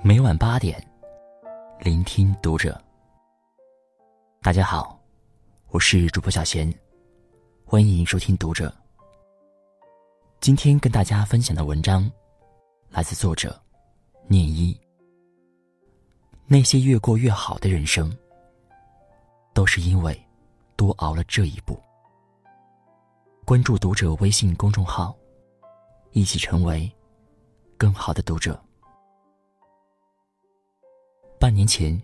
每晚八点，聆听读者。大家好，我是主播小贤，欢迎收听读者。今天跟大家分享的文章，来自作者念一。那些越过越好的人生，都是因为多熬了这一步。关注读者微信公众号，一起成为更好的读者。年前，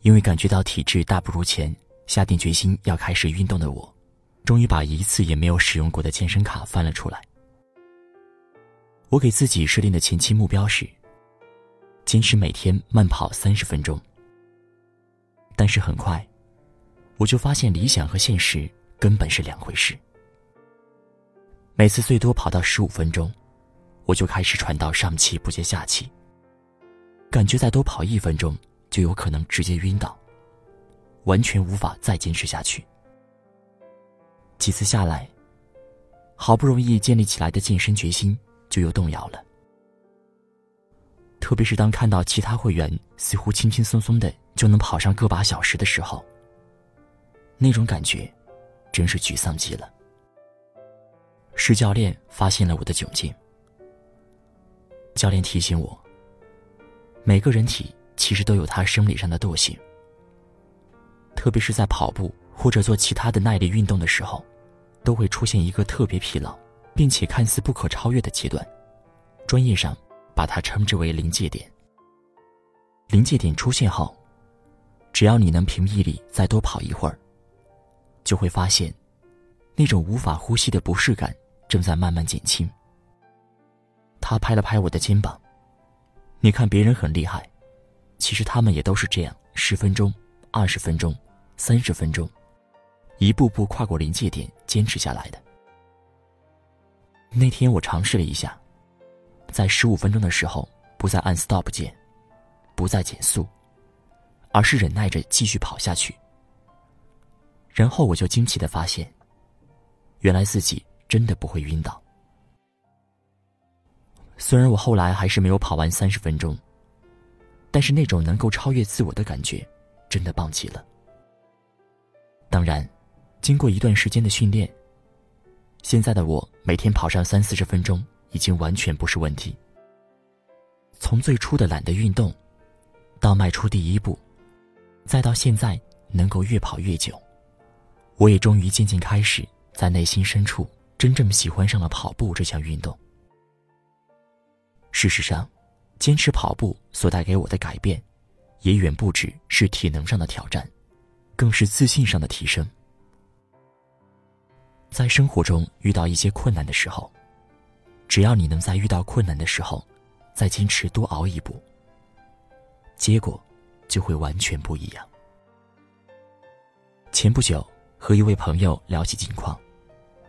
因为感觉到体质大不如前，下定决心要开始运动的我，终于把一次也没有使用过的健身卡翻了出来。我给自己设定的前期目标是：坚持每天慢跑三十分钟。但是很快，我就发现理想和现实根本是两回事。每次最多跑到十五分钟，我就开始喘到上气不接下气。感觉再多跑一分钟，就有可能直接晕倒，完全无法再坚持下去。几次下来，好不容易建立起来的健身决心就又动摇了。特别是当看到其他会员似乎轻轻松松的就能跑上个把小时的时候，那种感觉真是沮丧极了。是教练发现了我的窘境，教练提醒我。每个人体其实都有他生理上的惰性，特别是在跑步或者做其他的耐力运动的时候，都会出现一个特别疲劳，并且看似不可超越的阶段。专业上把它称之为临界点。临界点出现后，只要你能凭毅力再多跑一会儿，就会发现，那种无法呼吸的不适感正在慢慢减轻。他拍了拍我的肩膀。你看别人很厉害，其实他们也都是这样：十分钟、二十分钟、三十分钟，一步步跨过临界点，坚持下来的。那天我尝试了一下，在十五分钟的时候，不再按 stop 键，不再减速，而是忍耐着继续跑下去。然后我就惊奇的发现，原来自己真的不会晕倒。虽然我后来还是没有跑完三十分钟，但是那种能够超越自我的感觉，真的棒极了。当然，经过一段时间的训练，现在的我每天跑上三四十分钟已经完全不是问题。从最初的懒得运动，到迈出第一步，再到现在能够越跑越久，我也终于渐渐开始在内心深处真正喜欢上了跑步这项运动。事实上，坚持跑步所带给我的改变，也远不止是体能上的挑战，更是自信上的提升。在生活中遇到一些困难的时候，只要你能在遇到困难的时候，再坚持多熬一步，结果就会完全不一样。前不久和一位朋友聊起近况，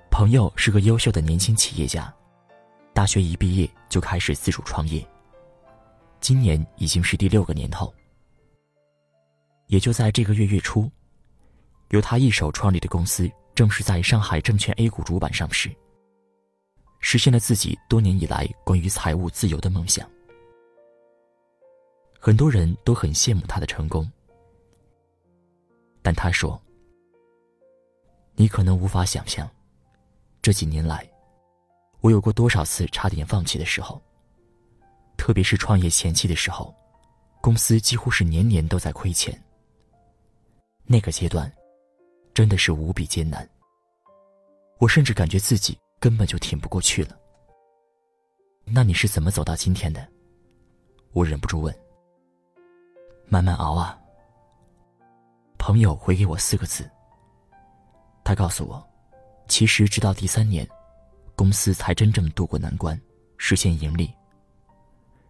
朋友是个优秀的年轻企业家。大学一毕业就开始自主创业，今年已经是第六个年头。也就在这个月月初，由他一手创立的公司正式在上海证券 A 股主板上市，实现了自己多年以来关于财务自由的梦想。很多人都很羡慕他的成功，但他说：“你可能无法想象，这几年来。”我有过多少次差点放弃的时候？特别是创业前期的时候，公司几乎是年年都在亏钱。那个阶段，真的是无比艰难。我甚至感觉自己根本就挺不过去了。那你是怎么走到今天的？我忍不住问。慢慢熬啊。朋友回给我四个字。他告诉我，其实直到第三年。公司才真正渡过难关，实现盈利。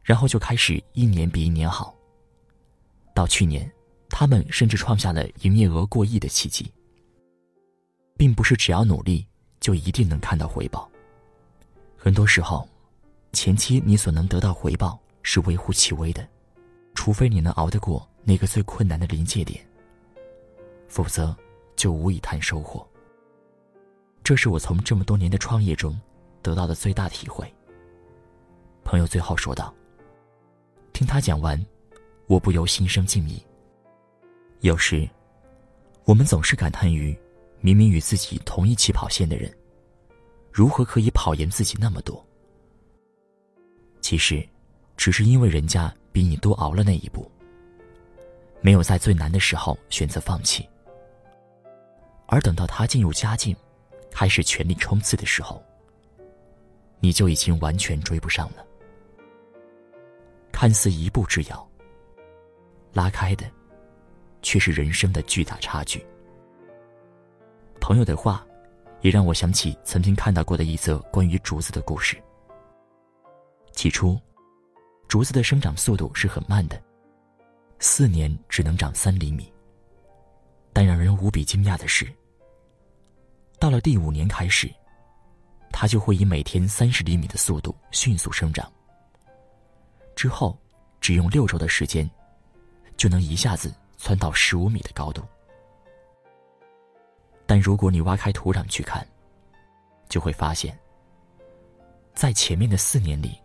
然后就开始一年比一年好。到去年，他们甚至创下了营业额过亿的奇迹。并不是只要努力就一定能看到回报。很多时候，前期你所能得到回报是微乎其微的，除非你能熬得过那个最困难的临界点，否则就无以谈收获。这是我从这么多年的创业中得到的最大体会。朋友最后说道：“听他讲完，我不由心生敬意。有时，我们总是感叹于，明明与自己同一起跑线的人，如何可以跑赢自己那么多？其实，只是因为人家比你多熬了那一步，没有在最难的时候选择放弃。而等到他进入佳境，开始全力冲刺的时候，你就已经完全追不上了。看似一步之遥，拉开的却是人生的巨大差距。朋友的话，也让我想起曾经看到过的一则关于竹子的故事。起初，竹子的生长速度是很慢的，四年只能长三厘米。但让人无比惊讶的是，到了第五年开始，它就会以每天三十厘米的速度迅速生长。之后，只用六周的时间，就能一下子窜到十五米的高度。但如果你挖开土壤去看，就会发现，在前面的四年里，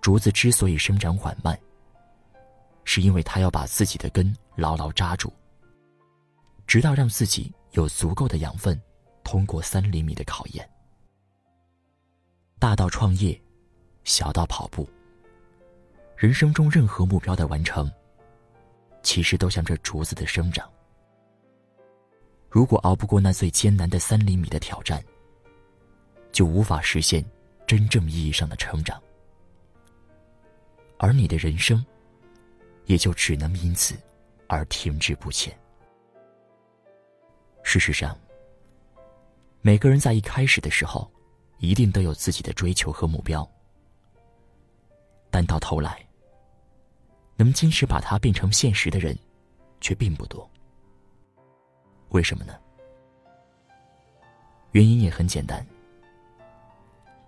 竹子之所以生长缓慢，是因为它要把自己的根牢牢扎住，直到让自己有足够的养分，通过三厘米的考验。大到创业，小到跑步。人生中任何目标的完成，其实都像这竹子的生长。如果熬不过那最艰难的三厘米的挑战，就无法实现真正意义上的成长，而你的人生，也就只能因此而停滞不前。事实上，每个人在一开始的时候，一定都有自己的追求和目标，但到头来，能坚持把它变成现实的人，却并不多。为什么呢？原因也很简单。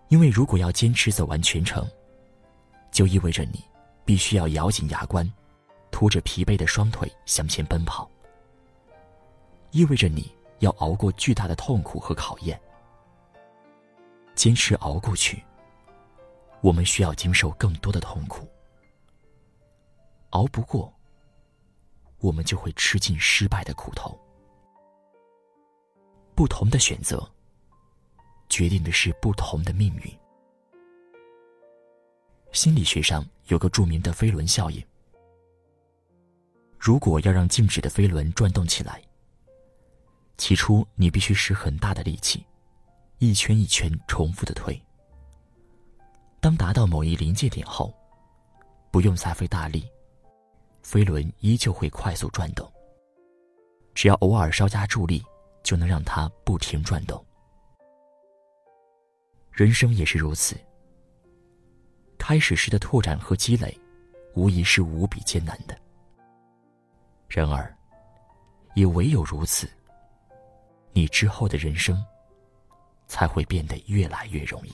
因为如果要坚持走完全程，就意味着你必须要咬紧牙关，拖着疲惫的双腿向前奔跑。意味着你要熬过巨大的痛苦和考验。坚持熬过去，我们需要经受更多的痛苦。熬不过，我们就会吃尽失败的苦头。不同的选择，决定的是不同的命运。心理学上有个著名的飞轮效应：如果要让静止的飞轮转动起来，起初你必须使很大的力气，一圈一圈重复的推。当达到某一临界点后，不用再费大力。飞轮依旧会快速转动，只要偶尔稍加助力，就能让它不停转动。人生也是如此。开始时的拓展和积累，无疑是无比艰难的。然而，也唯有如此，你之后的人生才会变得越来越容易。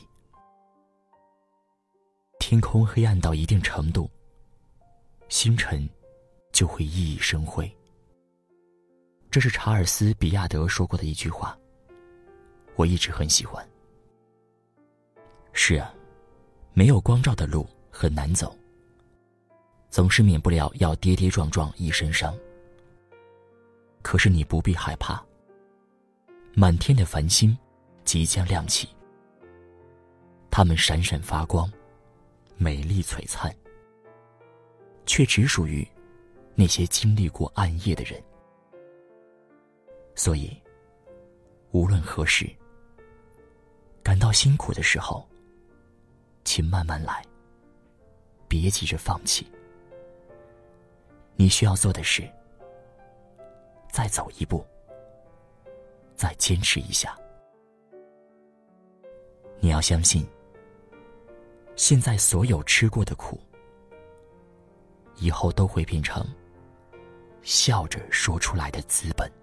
天空黑暗到一定程度，星辰。就会熠熠生辉。这是查尔斯·比亚德说过的一句话，我一直很喜欢。是啊，没有光照的路很难走，总是免不了要跌跌撞撞一身伤。可是你不必害怕，满天的繁星即将亮起，它们闪闪发光，美丽璀璨，却只属于。那些经历过暗夜的人，所以，无论何时，感到辛苦的时候，请慢慢来，别急着放弃。你需要做的是，再走一步，再坚持一下。你要相信，现在所有吃过的苦，以后都会变成。笑着说出来的资本。